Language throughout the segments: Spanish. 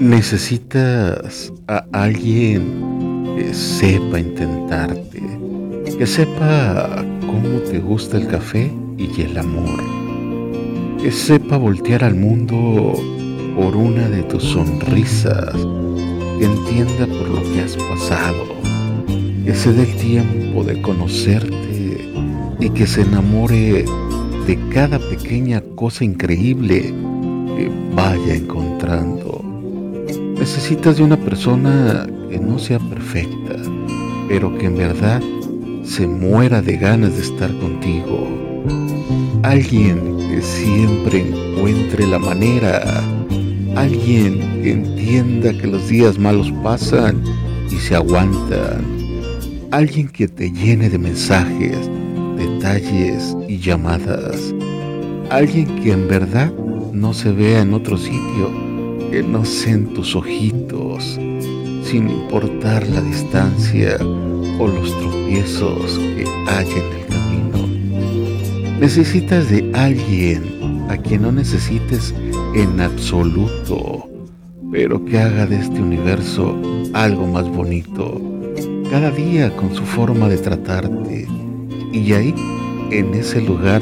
Necesitas a alguien que sepa intentarte, que sepa cómo te gusta el café y el amor, que sepa voltear al mundo por una de tus sonrisas, que entienda por lo que has pasado, que se dé el tiempo de conocerte y que se enamore de cada pequeña cosa increíble que vaya encontrando. Necesitas de una persona que no sea perfecta, pero que en verdad se muera de ganas de estar contigo. Alguien que siempre encuentre la manera. Alguien que entienda que los días malos pasan y se aguantan. Alguien que te llene de mensajes, detalles y llamadas. Alguien que en verdad no se vea en otro sitio que no en tus ojitos, sin importar la distancia o los tropiezos que hay en el camino. Necesitas de alguien a quien no necesites en absoluto, pero que haga de este universo algo más bonito, cada día con su forma de tratarte. Y ahí, en ese lugar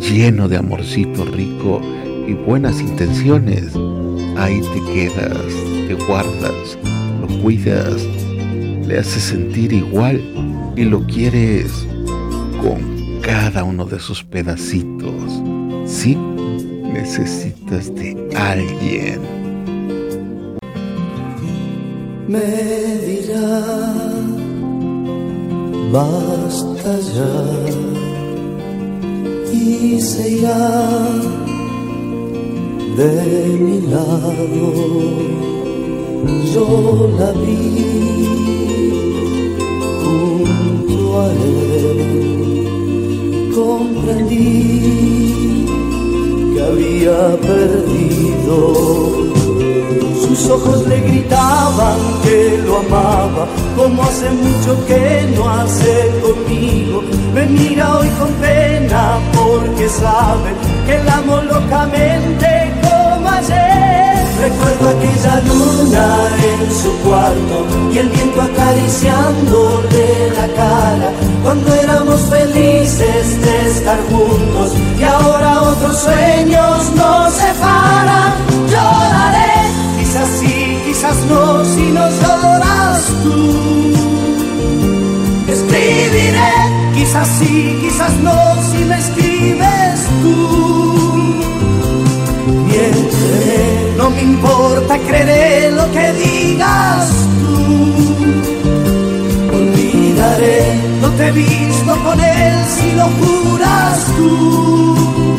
lleno de amorcito rico y buenas intenciones, ahí te quedas, te guardas, lo cuidas, le haces sentir igual y lo quieres con cada uno de sus pedacitos. Sí, necesitas de alguien. Me dirá, basta ya, y se irá de mi lado, yo la vi junto a él, comprendí que había perdido. Sus ojos le gritaban que lo amaba, como hace mucho que no hace conmigo. Me mira hoy con pena porque sabe que la amo locamente Recuerdo aquella luna en su cuarto y el viento acariciándole la cara cuando éramos felices de estar juntos y ahora otros sueños nos separan. Lloraré, quizás sí, quizás no, si no lloras tú. Escribiré, quizás sí, quizás no, si me escribes tú. No me importa, creeré lo que digas tú. Olvidaré, no te he visto con él si lo juras tú.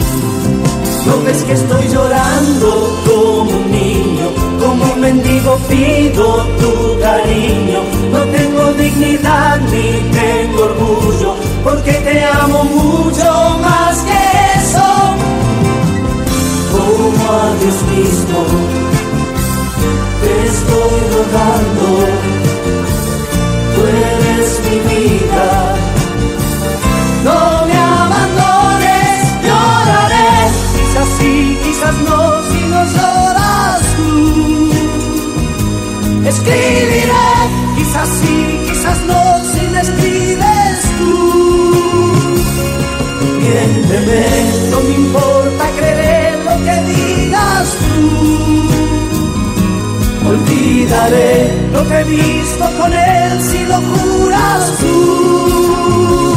No ves que estoy llorando como un niño, como un mendigo pido tu cariño. No tengo dignidad ni tengo orgullo, porque te amo mucho mismo. Te estoy rogando, tú eres mi vida. No me abandones, lloraré, quizás sí, quizás no, si no lloras tú. Escribiré, Olvidaré, no te he visto con él si lo juras tú.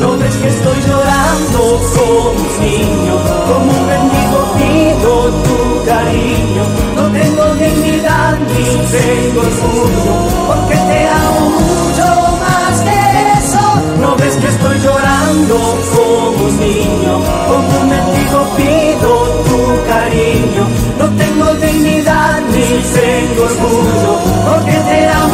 No ves que estoy llorando como un niño, como un bendigo pido tu cariño. No tengo dignidad ni tengo orgullo, porque te amo tengo orgullo porque te amo.